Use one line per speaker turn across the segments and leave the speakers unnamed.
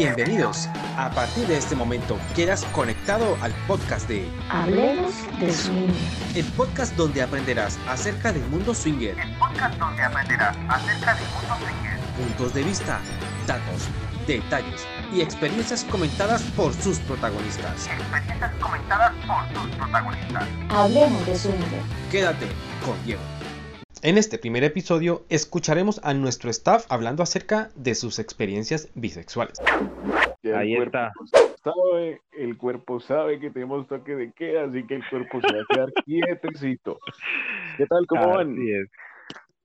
Bienvenidos. A partir de este momento quedas conectado al podcast de
Hablemos de swing.
el podcast donde aprenderás acerca del mundo swinger,
El podcast donde aprenderás acerca del mundo swinger.
puntos de vista, datos, detalles y experiencias comentadas por sus protagonistas.
Experiencias comentadas por sus protagonistas.
Hablemos de swinger.
Quédate con Diego. En este primer episodio escucharemos a nuestro staff hablando acerca de sus experiencias bisexuales.
Ahí
el
está.
cuerpo Sabe, el cuerpo sabe que tenemos toque de queda, así que el cuerpo se va a quedar quietecito. ¿Qué tal? ¿Cómo van?
Es.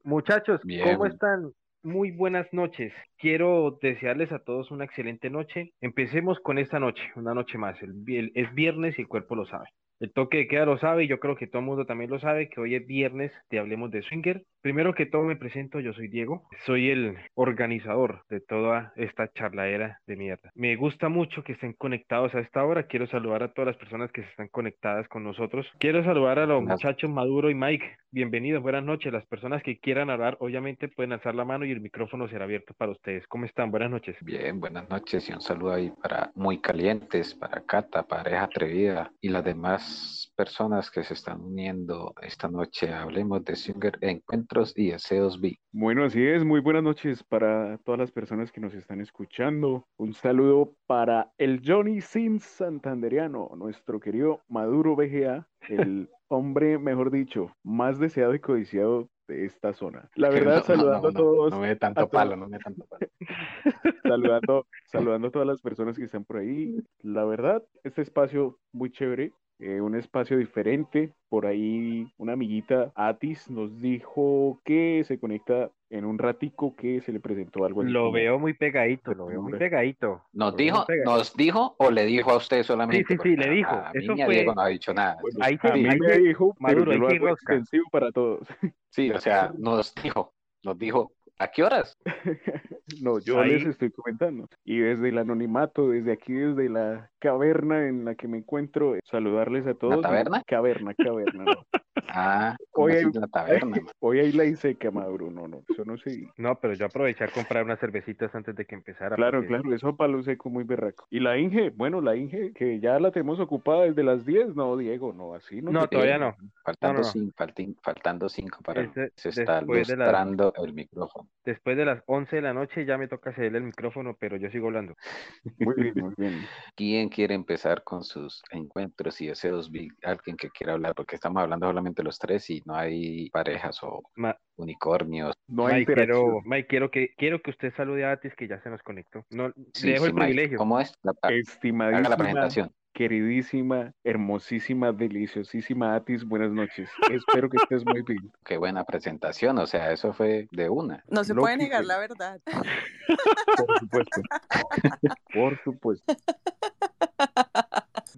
Muchachos,
Bien.
¿cómo están? Muy buenas noches. Quiero desearles a todos una excelente noche. Empecemos con esta noche, una noche más. El, es viernes y el cuerpo lo sabe. El toque de queda lo sabe y yo creo que todo el mundo también lo sabe que hoy es viernes de Hablemos de Swinger. Primero que todo me presento, yo soy Diego, soy el organizador de toda esta charladera de mierda. Me gusta mucho que estén conectados a esta hora. Quiero saludar a todas las personas que se están conectadas con nosotros. Quiero saludar a los muchachos Maduro y Mike. Bienvenidos, buenas noches. Las personas que quieran hablar, obviamente pueden alzar la mano y el micrófono será abierto para ustedes. ¿Cómo están? Buenas noches.
Bien, buenas noches y un saludo ahí para Muy Calientes, para Cata, Pareja Atrevida y las demás personas que se están uniendo esta noche. Hablemos de Swinger Encuentros y Deseos B.
Bueno, así es. Muy buenas noches para todas las personas que nos están escuchando. Un saludo para el Johnny Sin Santanderiano, nuestro querido Maduro BGA, el hombre, mejor dicho, más deseado y codiciado de esta zona. La verdad,
No,
saludando
no,
a todos.
No me dé tanto palo, no me dé tanto palo.
saludando, saludando a todas las personas que están por ahí. La verdad, este espacio muy chévere, eh, un espacio diferente. Por ahí una amiguita, Atis, nos dijo que se conecta en un ratico que se le presentó algo.
Lo
como-
veo muy pegadito, lo veo muy pegadito.
¿Nos dijo,
pegadito.
nos dijo o le dijo a usted solamente?
Sí, sí, sí, le dijo.
A, mí
Eso
a
fue-
Diego no ha dicho nada.
Bueno,
Ahí
a mí
ahí
me dijo, pero
Maduro,
yo
ahí
lo
sí
hago
rosca.
extensivo para todos.
Sí, o sea, nos dijo, nos dijo, ¿a qué horas?
No, yo
Ahí-
les estoy comentando. Y desde el anonimato, desde aquí, desde la caverna en la que me encuentro, eh, saludarles a todos.
taberna?
Caverna, caverna, no.
Ah, ¿cómo
Oye,
así la taberna? man?
Hoy hay la seca, Maduro. No, no, eso no se
No, pero yo aproveché a comprar unas cervecitas antes de que empezara.
Claro,
porque-
claro, eso palo seco muy berraco. Y la Inge, bueno, la Inge, que ya la tenemos ocupada desde las 10, no, Diego, no, así no.
No, todavía no.
Faltando,
No, no, no.
Cinco, faltin- faltando cinco para
Ese-
se está
las-
lustrando el micrófono.
Después de las 11 de la noche ya me toca cederle el micrófono, pero yo sigo hablando.
Muy bien, muy bien.
¿Quién quiere empezar con sus encuentros y deseos? Alguien que quiera hablar, porque estamos hablando solamente los tres y no hay parejas o
Ma-
unicornios.
No hay
Mike, quiero, Mike, quiero que, quiero que usted salude a Atis, que ya se nos conectó. No,
Sí,
le dejo
sí,
el
Mike,
privilegio.
¿Cómo es? La- haga la
Estimadísima,
presentación.
Queridísima, hermosísima, deliciosísima Atis, buenas noches. Espero que estés muy bien.
Qué buena presentación, o sea, eso fue de una.
No se
Lo
puede
que-
negar la verdad.
Por supuesto. Por supuesto.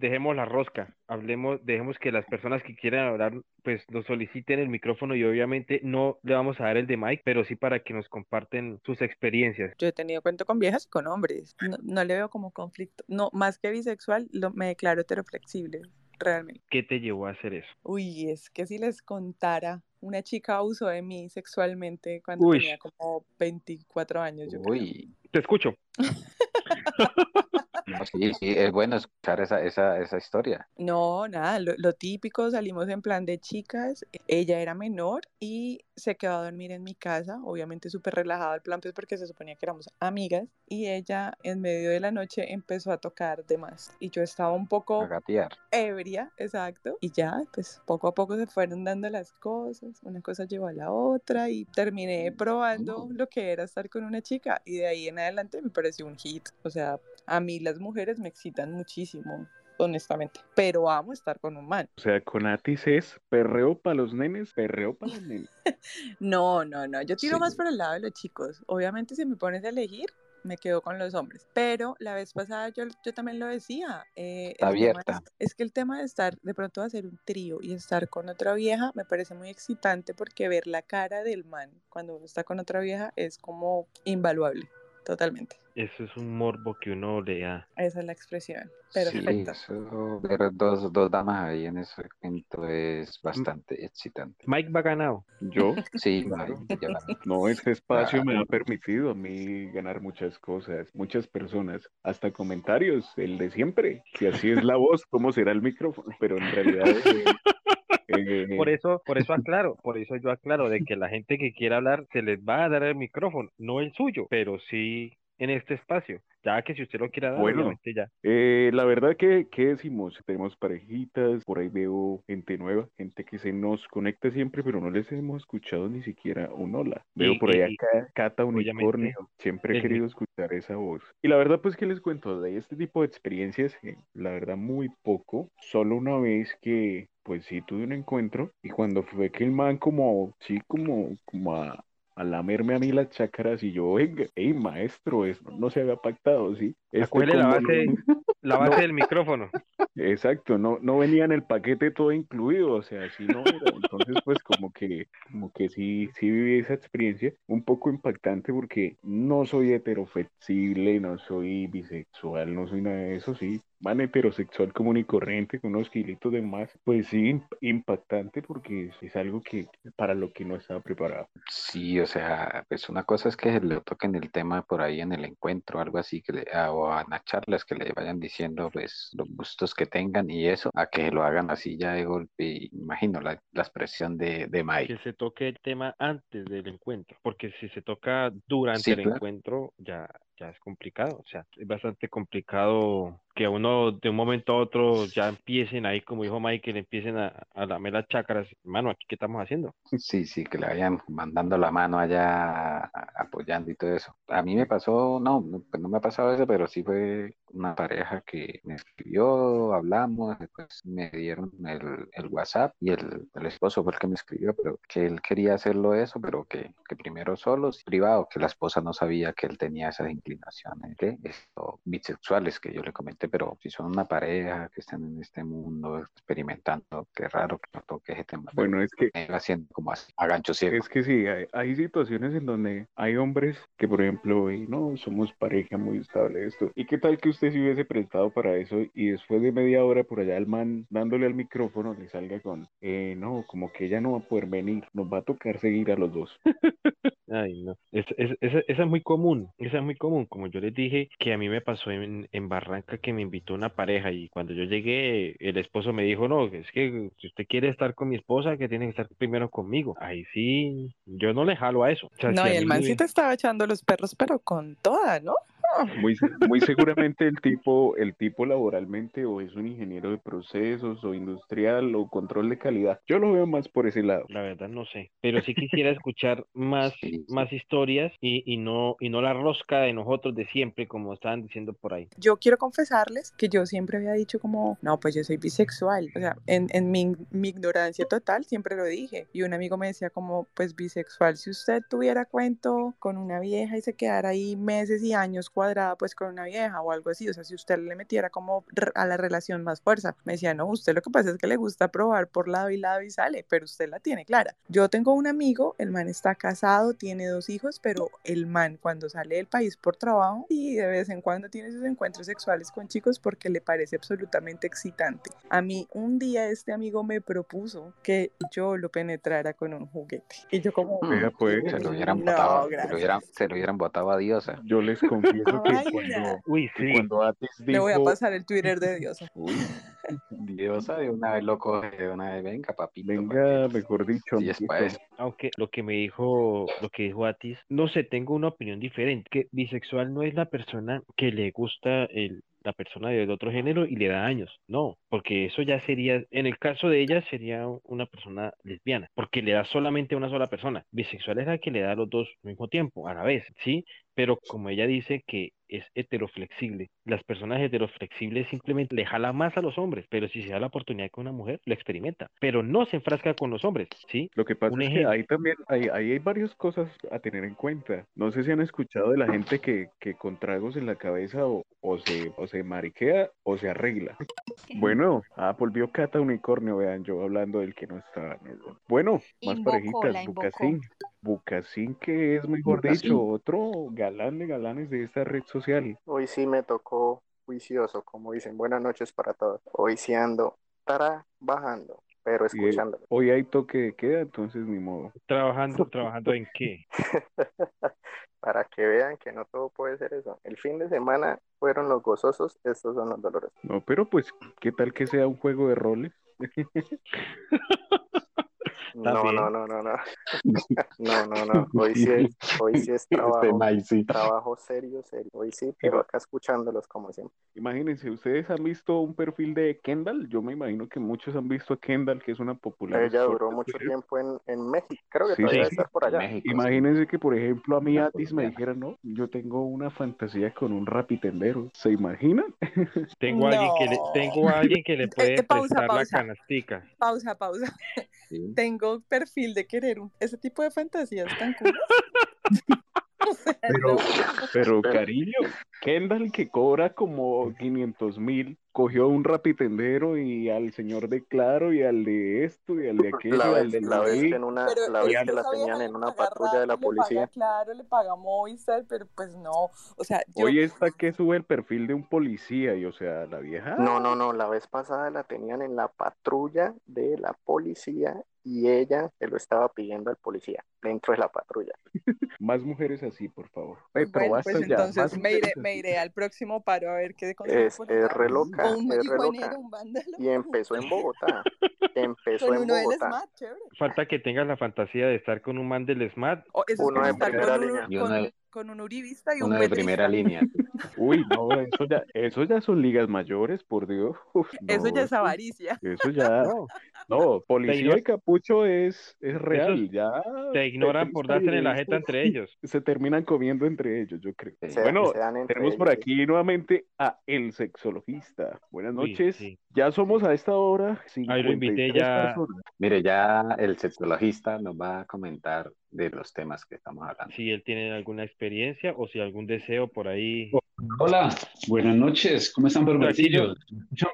Dejemos la rosca, hablemos, dejemos que las personas que quieran hablar, pues nos soliciten el micrófono y obviamente no le vamos a dar el de Mike, pero sí para que nos comparten sus experiencias.
Yo he tenido cuento con viejas y con hombres. No, no le veo como conflicto. No, más que bisexual, lo, me declaro heteroflexible, realmente.
¿Qué te llevó a hacer eso?
Uy, es que si les contara, una chica abusó de mí sexualmente cuando
Uy.
tenía como 24 años, yo creo.
Uy,
Te escucho.
sí, sí, es bueno escuchar esa, esa, esa historia.
No, nada, lo, lo típico, salimos en plan de chicas, ella era menor y se quedó a dormir en mi casa, obviamente súper relajado el plan, pues porque se suponía que éramos amigas, y ella en medio de la noche empezó a tocar de más, y yo estaba un poco ebria, exacto, y ya, pues poco a poco se fueron dando las cosas, una cosa llevó a la otra, y terminé probando
Mm.
lo que era estar con una chica, y de ahí en adelante me pareció un hit, o sea, a mí las mujeres me excitan muchísimo honestamente. Pero amo estar con un man.
O sea, con Atis es perreo para los nenes, perreo para los nenes.
No, no, no. Yo tiro
Sí.
más por el lado de los chicos. Obviamente, si me pones a elegir, me quedo con los hombres. Pero la vez pasada yo, yo también lo decía. eh,
Está abierta.
Es, es que el tema de estar, de pronto hacer un trío y estar con otra vieja me parece muy excitante porque ver la cara del man cuando uno está con otra vieja es como invaluable. Totalmente.
Eso es un morbo que uno le da.
Esa es la expresión.
Sí,
Perfecto.
eso, ver dos, dos damas ahí en ese evento es bastante excitante.
Mike va ganado.
Yo,
Sí,
Claro.
ya-
no, este espacio me ha permitido a mí ganar muchas cosas, muchas personas, hasta comentarios, el de siempre. Si así es la voz, ¿cómo será el micrófono? Pero en realidad... eh,
Por eso, por eso aclaro, por eso yo aclaro de que la gente que quiera hablar se les va a dar el micrófono, no el suyo, pero sí en este espacio. Ya que si usted lo quiere dar,
Bueno.
ya.
Eh, la verdad que, ¿qué decimos? Tenemos parejitas, por ahí veo gente nueva, gente que se nos conecta siempre, pero no les hemos escuchado ni siquiera un hola. Veo
Y-
por allá Cata Unicornio, siempre he querido escuchar esa voz. Y la verdad, pues, ¿qué les cuento? De este tipo de experiencias, eh, la verdad, muy poco. Solo una vez que, pues sí, tuve un encuentro y cuando fue que el man como, sí, como, como a a lamerme a mí las chácaras y yo, venga, hey maestro, eso no se había pactado, ¿sí? Este
Cógele la base, la base del micrófono.
Exacto, no, no venía en el paquete todo incluido, o sea, así no era. Entonces, pues como que, como que sí, sí viví esa experiencia, un poco impactante porque no soy heteroflexible, no soy bisexual, no soy nada de eso, sí, man heterosexual común y corriente, con unos kilitos de más, pues sí, imp- impactante porque es, es algo que para lo que no estaba preparado.
Sí, o sea, pues una cosa es que le toquen el tema por ahí en el encuentro, algo así, que le, ah, o en las charlas que le vayan diciendo pues los gustos que tengan y eso, a que lo hagan así ya de golpe, imagino la, la expresión de, de Mike.
Que se toque el tema antes del encuentro, porque si se toca durante
Sí,
el
claro.
encuentro, ya, ya es complicado. O sea, es bastante complicado que uno de un momento a otro ya empiecen ahí, como dijo Michael, empiecen a, a lamer las chácaras. Hermano, ¿aquí qué estamos haciendo?
Sí, sí, que le vayan mandando la mano allá apoyando y todo eso. A mí me pasó, no, no, pues no me ha pasado eso, pero sí fue una pareja que me escribió, hablamos, después me dieron el, el WhatsApp y el, el esposo fue el que me escribió, pero que él quería hacerlo eso, pero que, que primero solos, privado, que la esposa no sabía que él tenía esas inclinaciones, que esto, bisexuales que yo le comenté, pero si son una pareja que están en este mundo experimentando, qué raro que no toque ese tema.
Bueno, es que
haciendo como así, a gancho ciego.
Es que sí, hay, hay situaciones en donde hay hombres que, por ejemplo, y no, somos pareja muy estable esto. ¿Y qué tal que usted se hubiese prestado para eso y después de media hora por allá el man dándole al micrófono le salga con, eh, no, como que ella no va a poder venir, nos va a tocar seguir a los dos.
Ay, no. Es, es- esa, esa es muy común, esa es muy común. Como yo les dije, que a mí me pasó en, en Barranca que me invitó una pareja y cuando yo llegué, el esposo me dijo, no, es que si usted quiere estar con mi esposa, que tiene que estar primero conmigo. Ahí sí, yo no le jalo a eso. O sea,
No,
si
y el
mí-
man sí te estaba echando los perros, pero con toda, ¿no?
Muy, muy seguramente el tipo, el tipo laboralmente o es un ingeniero de procesos o industrial o control de calidad. Yo lo veo más por ese lado.
La verdad no sé, pero sí quisiera escuchar más,
Sí,
más historias y, y no, y no la rosca de nosotros de siempre, como estaban diciendo por ahí.
Yo quiero confesarles que yo siempre había dicho como, no, pues yo soy bisexual. O sea, en, en mi, mi ignorancia total siempre lo dije. Y un amigo me decía como, pues bisexual, si usted tuviera cuento con una vieja y se quedara ahí meses y años cuadrada pues con una vieja o algo así, o sea, si usted le metiera como a la relación más fuerza, me decía, no, usted lo que pasa es que le gusta probar por lado y lado y sale, pero usted la tiene clara. Yo tengo un amigo, el man está casado, tiene dos hijos, pero el man cuando sale del país por trabajo y de vez en cuando tiene sus encuentros sexuales con chicos porque le parece absolutamente excitante. A mí un día este amigo me propuso que yo lo penetrara con un juguete. Y yo como...
Pues.
Se lo hubieran
No,
botado, se
gracias.
lo hubieran, se lo hubieran botado a Diosa.
Yo les que cuando,
Uy, sí.
cuando Atis
Le voy a pasar el Twitter de Diosa.
uy,
Diosa de una vez lo coge, de una vez, venga, papito.
venga, mejor dicho,
es eso.
Aunque lo que me dijo, lo que dijo Atis, no sé, tengo una opinión diferente, que bisexual no es la persona que le gusta el, la persona del otro género y le da años, no, porque eso ya sería, en el caso de ella sería una persona lesbiana, porque le da solamente a una sola persona. Bisexual es la que le da a los dos al mismo tiempo, a la vez, ¿sí? Pero como ella dice que es heteroflexible, las personas heteroflexibles simplemente le jala más a los hombres, pero si se da la oportunidad con una mujer, lo experimenta, pero no se enfrasca con los hombres, ¿sí?
Lo que pasa
Un
es que ahí también hay, ahí hay varias cosas a tener en cuenta. No sé si han escuchado de la gente que, que con tragos en la cabeza o, o se, o se mariquea o se arregla. Bueno, ah, volvió Cata Unicornio, vean, yo hablando del que no estaba. ¿no? Bueno, más
Invocó,
parejitas. Bucasín. Bucasín, que es mejor
Bucasín.
dicho, otro galán de galanes de esta red social.
Hoy sí me tocó juicioso, como dicen. Buenas noches para todos. Hoy sí ando trabajando, pero
eh,
escuchándolo.
hoy hay toque de queda, entonces ni modo.
Trabajando, trabajando en qué?
Para que vean que no todo puede ser eso. El fin de semana fueron los gozosos, estos son los dolorosos.
No, pero pues, ¿qué tal que sea un juego de roles?
No, no, no, no, no. No, no, no. Hoy sí es, hoy sí es
Este
trabajo, trabajo serio, serio. Hoy sí, pero acá escuchándolos como siempre.
Imagínense, ¿ustedes han visto un perfil de Kendall? Yo me imagino que muchos han visto a Kendall, que es una popular.
Ella duró mucho tiempo en, en México. Creo que
Sí,
todavía
sí,
estar por allá.
México.
Imagínense que, por ejemplo, a mí Atis me dijera, no, yo tengo una fantasía con un rapitendero. ¿Se imaginan?
Tengo a alguien que le,
No.
tengo a alguien que le puede
pausa,
prestar la canastica.
Pausa, pausa.
Sí.
Tengo perfil de querer un- ese tipo de fantasías tan cool.
Pero, pero cariño, Kendall que cobra como 500 mil, cogió un rapitendero y al señor de Claro y al de esto y al de aquello
La
y al
vez,
de
la vez que en una,
Pero
la vez
que
la tenían en una patrulla de la
le
policía.
paga Claro, le paga Movistar, pero pues no. O sea, yo,
Hoy está que sube el perfil de un policía y o sea, la vieja
No, no, no, la vez pasada la tenían en la patrulla de la policía y ella se lo estaba pidiendo al policía dentro de la patrulla.
más mujeres así, por favor. Pero
bueno,
basta
pues
ya,
entonces
más
me iré, al próximo paro a ver qué
Es,
por
es re loca,
O un
es re loca. Y empezó en Bogotá. Empezó
Con
en
uno del
Bogotá.
SMAT, chévere.
Falta que tengas la fantasía de estar con un man del SMAT.
Eso
Uno
es
de primera
con,
línea.
un, con, un uribista y un
Uno de primera línea.
Uy, no, eso ya, eso ya son ligas mayores, por Dios. Uf,
Eso
no,
ya es avaricia.
Eso ya,
No,
policía y capucho es, es real, ya.
te ignoran por darse en la jeta entre ellos.
Se terminan comiendo entre ellos, yo creo.
Se-
Bueno, tenemos por
ellos,
aquí nuevamente a El Sexologista. Buenas noches.
sí.
Ya somos a esta hora.
Ahí lo invité
53
ya.
personas.
Mire, ya el sexologista nos va a comentar de los temas que estamos hablando.
Si él tiene alguna experiencia o si algún deseo por ahí.
Hola, buenas noches. ¿Cómo están, bien?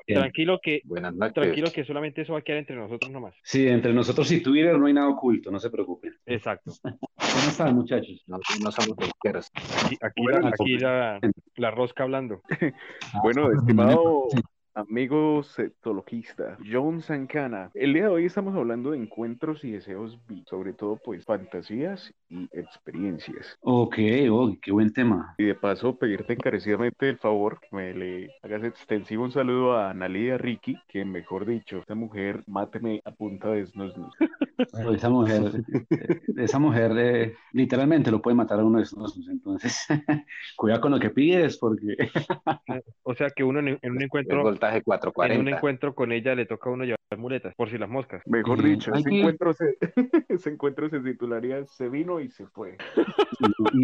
Tranquilo que,
Buenas noches.
tranquilo que solamente eso va a quedar entre nosotros nomás.
Sí, entre nosotros y Twitter no hay nada oculto, no se preocupen.
Exacto.
¿Cómo están, muchachos?
No, no somos.
Aquí, aquí
Bueno,
la, aquí la, la rosca hablando.
Bueno, estimado amigo sexologista, John Sancana, el día de hoy estamos hablando de encuentros y deseos sobre todo pues fantasías y experiencias.
Ok, oh, qué buen tema.
Y de paso pedirte encarecidamente el favor que me le hagas extensivo un saludo a Analia Ricky, que mejor dicho, esta mujer máteme a punta de snus.
Esa mujer, eh, esa mujer eh, literalmente lo puede matar a uno de nosotros. Entonces, cuidado con lo que pides, porque
O sea que uno en, en un
El
encuentro,
voltaje
en un
440.
encuentro con ella le toca a uno llevar muletas, por si las moscas.
Mejor dicho, ese
que-
encuentro, se, ese encuentro se titularía Se vino y se fue.
y,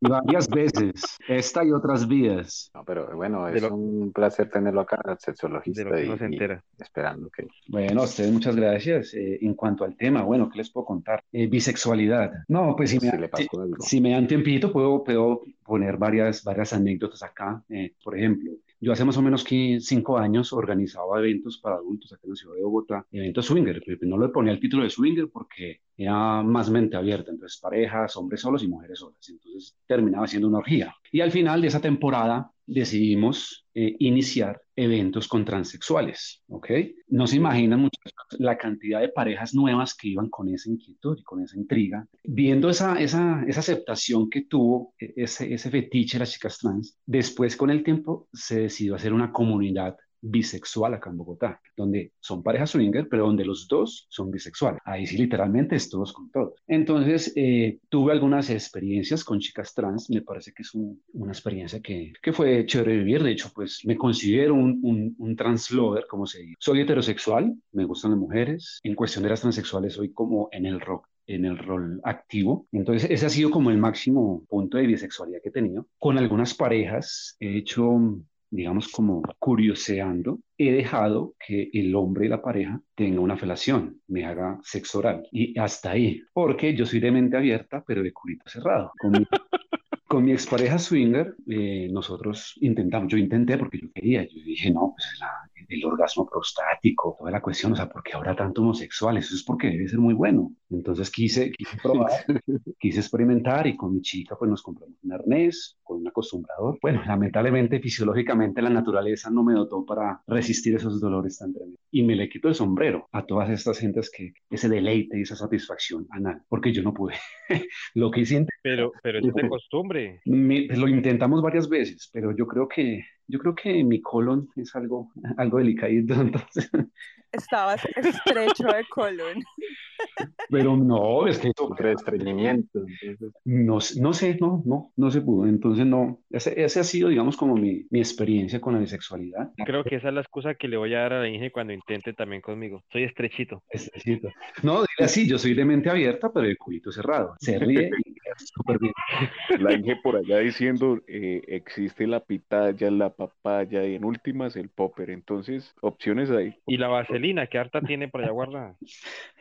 y varias veces, esta y otras vidas.
No, pero bueno, es
lo-
un placer tenerlo acá, el
De
sexologista,
lo que
y,
uno se entera.
esperando que
Bueno, a ustedes muchas gracias. Eh, en cuanto al tema, bueno, ¿qué les puedo contar? Eh, bisexualidad. No, pues si me,
si algo.
Si me dan tiempito, puedo, puedo poner varias, varias anécdotas acá. Eh, por ejemplo, yo hace más o menos que cinco años organizaba eventos para adultos acá en la ciudad de Bogotá, eventos swinger. pero No le ponía el título de swinger porque era más mente abierta, entonces parejas, hombres solos y mujeres solas. Entonces terminaba siendo una orgía. Y al final de esa temporada decidimos eh, iniciar eventos con transexuales, ¿ok? No se imaginan muchachos, la cantidad de parejas nuevas que iban con esa inquietud y con esa intriga, viendo esa, esa, esa aceptación que tuvo eh, ese, ese fetiche de las chicas trans, después con el tiempo se decidió hacer una comunidad bisexual acá en Bogotá, donde son parejas swinger, pero donde los dos son bisexuales. Ahí sí literalmente es todos con todos. Entonces, eh, tuve algunas experiencias con chicas trans, me parece que es un- una experiencia que, que fue chévere vivir, de hecho, pues me considero un, un, un trans lover, como se dice. Soy heterosexual, me gustan las mujeres, en cuestión de las transexuales soy como en el rock en el rol activo. Entonces, ese ha sido como el máximo punto de bisexualidad que he tenido. Con algunas parejas he hecho digamos, como curioseando, he dejado que el hombre y la pareja tenga una felación, me haga sexo oral. Y hasta ahí, porque yo soy de mente abierta, pero de culito cerrado. Con mi, con mi expareja swinger, eh, nosotros intentamos, yo intenté porque yo quería, yo dije, no, pues la- el orgasmo prostático, toda la cuestión, o sea, ¿por qué ahora tanto homosexual? Eso es porque debe ser muy bueno. Entonces quise, quise probar, quise experimentar y con mi chica pues nos compramos un arnés acostumbrador. Bueno, lamentablemente fisiológicamente la naturaleza no me dotó para resistir esos dolores tan tremendos. Y me le quito el sombrero a todas estas gentes que ese deleite y esa satisfacción anal, porque yo no pude. Lo que hice,
Pero, pero es de costumbre.
me- lo intentamos varias veces, pero yo creo que yo creo que mi colon es algo, algo delicadito, entonces,
Estabas estrecho de colon.
pero no, es que
de estreñimiento.
no, sé- no sé, no, no, no se pudo. Entonces, no, ese, ese ha sido, digamos, como mi, mi experiencia con la bisexualidad.
Creo que esa es la excusa que le voy a dar a la Inge cuando intente también conmigo. Soy estrechito.
Estrechito. No, dile así, yo soy de mente abierta, pero de culito cerrado. Se ríe súper bien.
La Inge por allá diciendo, eh, existe la pitaya, la papaya y en últimas el popper. Entonces, opciones ahí.
Y la vaselina que harta tiene por allá guardada.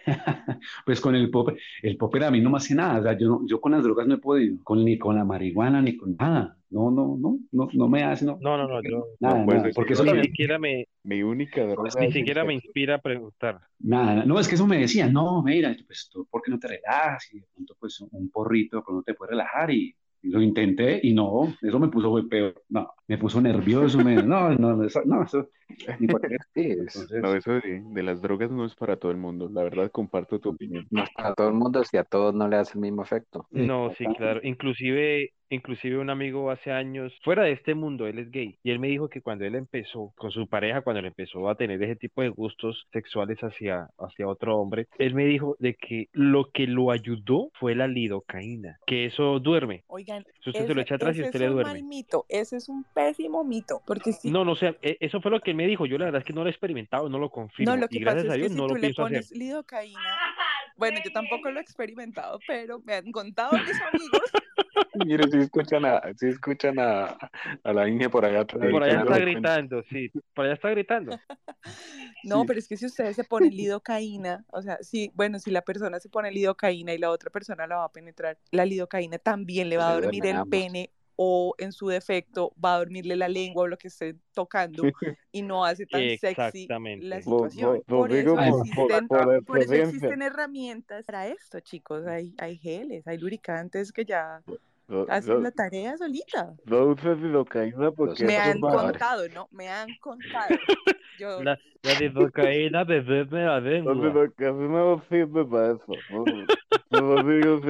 Pues con el popper, el popper a mí no me hace nada, o sea, yo, no- yo con las drogas no he podido, con, ni con la marihuana, ni con nada, no, no, no, no, no me hace, no,
No, no, no, yo
nada,
no puedes
nada,
decir
porque eso
ni siquiera me,
Mi única droga
ni siquiera me inspira a preguntar.
nada, no, es que eso me decían, no, mira, pues tú, ¿por qué no te relajas? Y de pronto, pues un porrito, pues no te puede relajar, y lo intenté, y no, eso me puso fue peor, no, me puso nervioso, me, no, no, eso, no, eso, ni para qué.
sí, es-
Entonces,
No, eso de, de las drogas no es para todo el mundo. La verdad, comparto tu opinión.
no es para todo el mundo si a todos no le hace el mismo efecto.
No, sí, claro. Inclusive, inclusive un amigo hace años, fuera de este mundo, él es gay, y él me dijo que cuando él empezó con su pareja, cuando él empezó a tener ese tipo de gustos sexuales hacia, hacia otro hombre, él me dijo de que lo que lo ayudó fue la lidocaína, que eso duerme.
Oigan,
Si usted se lo echa atrás y
ese
usted
es
le
un
duerme.
mal mito, ese es un pésimo mito, porque si
No, no, o sea, e- eso fue lo que él me dijo. Yo la verdad es que no lo he experimentado, no lo confirmo.
No, lo
y
que pasa
gracias a
es que
Dios
si
no
tú
lo
le
pienso hacer.
pones lidocaína, bueno, yo tampoco lo he experimentado, pero me han contado mis amigos.
Mire, si escuchan a, si escuchan a, a la Inge por allá atrás.
Por allá está gritando, sí, por allá está gritando.
No,
Sí.
pero es que si ustedes se ponen lidocaína, o sea, si, bueno, si la persona se pone lidocaína y la otra persona la va a penetrar, la lidocaína también le va a dormir el pene o en su defecto va a dormirle la lengua o lo que esté tocando y no hace tan sexy la situación.
lo- lo
Por eso, existen,
por- por
por eso
experiencia.
existen herramientas para esto, chicos. Hay, hay geles, hay lubricantes que ya
No,
hacen
no,
la tarea solita.
no uses lidocaína porque
Me han contado, ¿no? Me han contado. Yo,
La, la lidocaína, bebé, me la
No,
lengua.
lidocaína no sirve para eso. No, no lo digo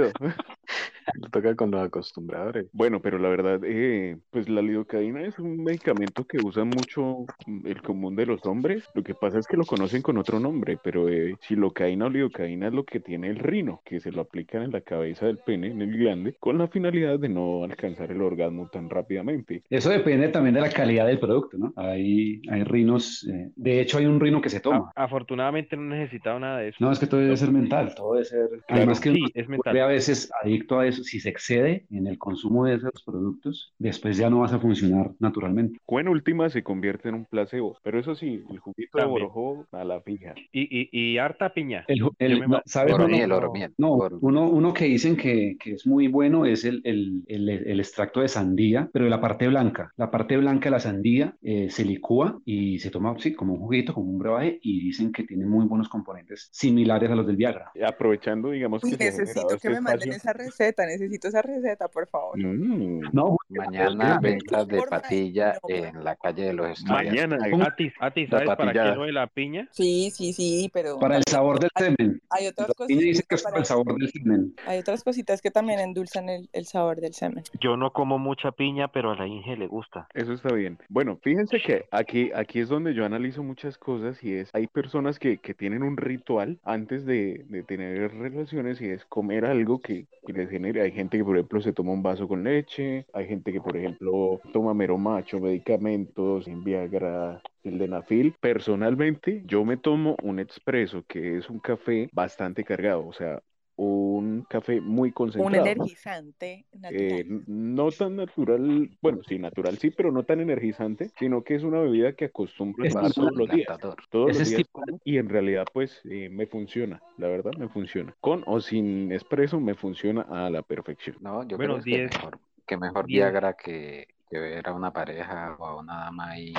toca con los acostumbradores.
Bueno, pero la verdad, eh, pues la lidocaína es un medicamento que usa mucho mm, el común de los hombres. Lo que pasa es que lo conocen con otro nombre, pero eh, silocaína o lidocaína es lo que tiene el rino, que se lo aplican en la cabeza del pene, en el glande, con la finalidad de no alcanzar el orgasmo tan rápidamente.
Eso depende también de la calidad del producto, ¿no? Hay, hay rinos, eh, de hecho hay un rino que se toma.
Afortunadamente no he necesitado nada de eso.
No, es que todo debe ser mental, todo debe ser... Además que
sí, es mental.
a veces adicto a eso, si se excede en el consumo de esos productos, después ya no vas a funcionar naturalmente.
O en última se convierte en un placebo, pero eso sí, el juguito de
También.
borojo a la fija.
Y, y, y harta piña.
El, el- no, ¿sabes?
Oro
uno-
Oromiel,
no,
oromiel.
No,
Oro-
uno, uno que dicen que, que es muy bueno es el, el, el, el extracto de sandía, pero de la parte blanca. La parte blanca de la sandía eh, se licúa y se toma sí, como un juguito, como un brebaje, y dicen que tiene muy buenos componentes similares a los del Viagra.
Aprovechando, digamos
uy,
que generado
necesito que
este
me manden esa receta, necesito esa receta, por favor.
Mm,
No,
Mañana
Oye,
ventas de patilla
no,
en la calle de los estudiantes.
mañana,
Atis, Atis, ¿sabes para qué lo de la piña?
Sí, sí, sí, pero
para el sabor del semen.
hay otras
piña dice
cositas
que es para el sabor del semen.
hay otras cositas que también endulzan el, el sabor del semen.
Yo no como mucha piña, pero a la Inge le gusta.
Eso está bien. Bueno, fíjense que aquí, aquí es donde yo analizo muchas cosas y es, hay personas que, que tienen un ritual antes de, de tener relaciones y es comer algo que, que les genere. Hay gente que, por ejemplo, se toma un vaso con leche, hay gente que, por ejemplo, toma meromacho, medicamentos, Viagra, el Denafil. Personalmente, yo me tomo un expreso, que es un café bastante cargado, o sea, un café muy
Un
concentrado.
energizante natural.
Eh, no tan natural, bueno, sí, natural sí, pero no tan energizante, sino que es una bebida que acostumbro a tomar todos los días. Todos
Ese
los
es
días
tipo-
y en realidad pues eh, me funciona, la verdad me funciona. Con o sin espresso me funciona a la perfección.
No, yo
Bueno,
creo que
10.
mejor, que mejor
10.
Viagra que, que ver a una pareja o a una dama ahí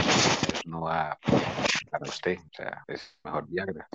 desnuda para usted. O sea, es mejor Viagra.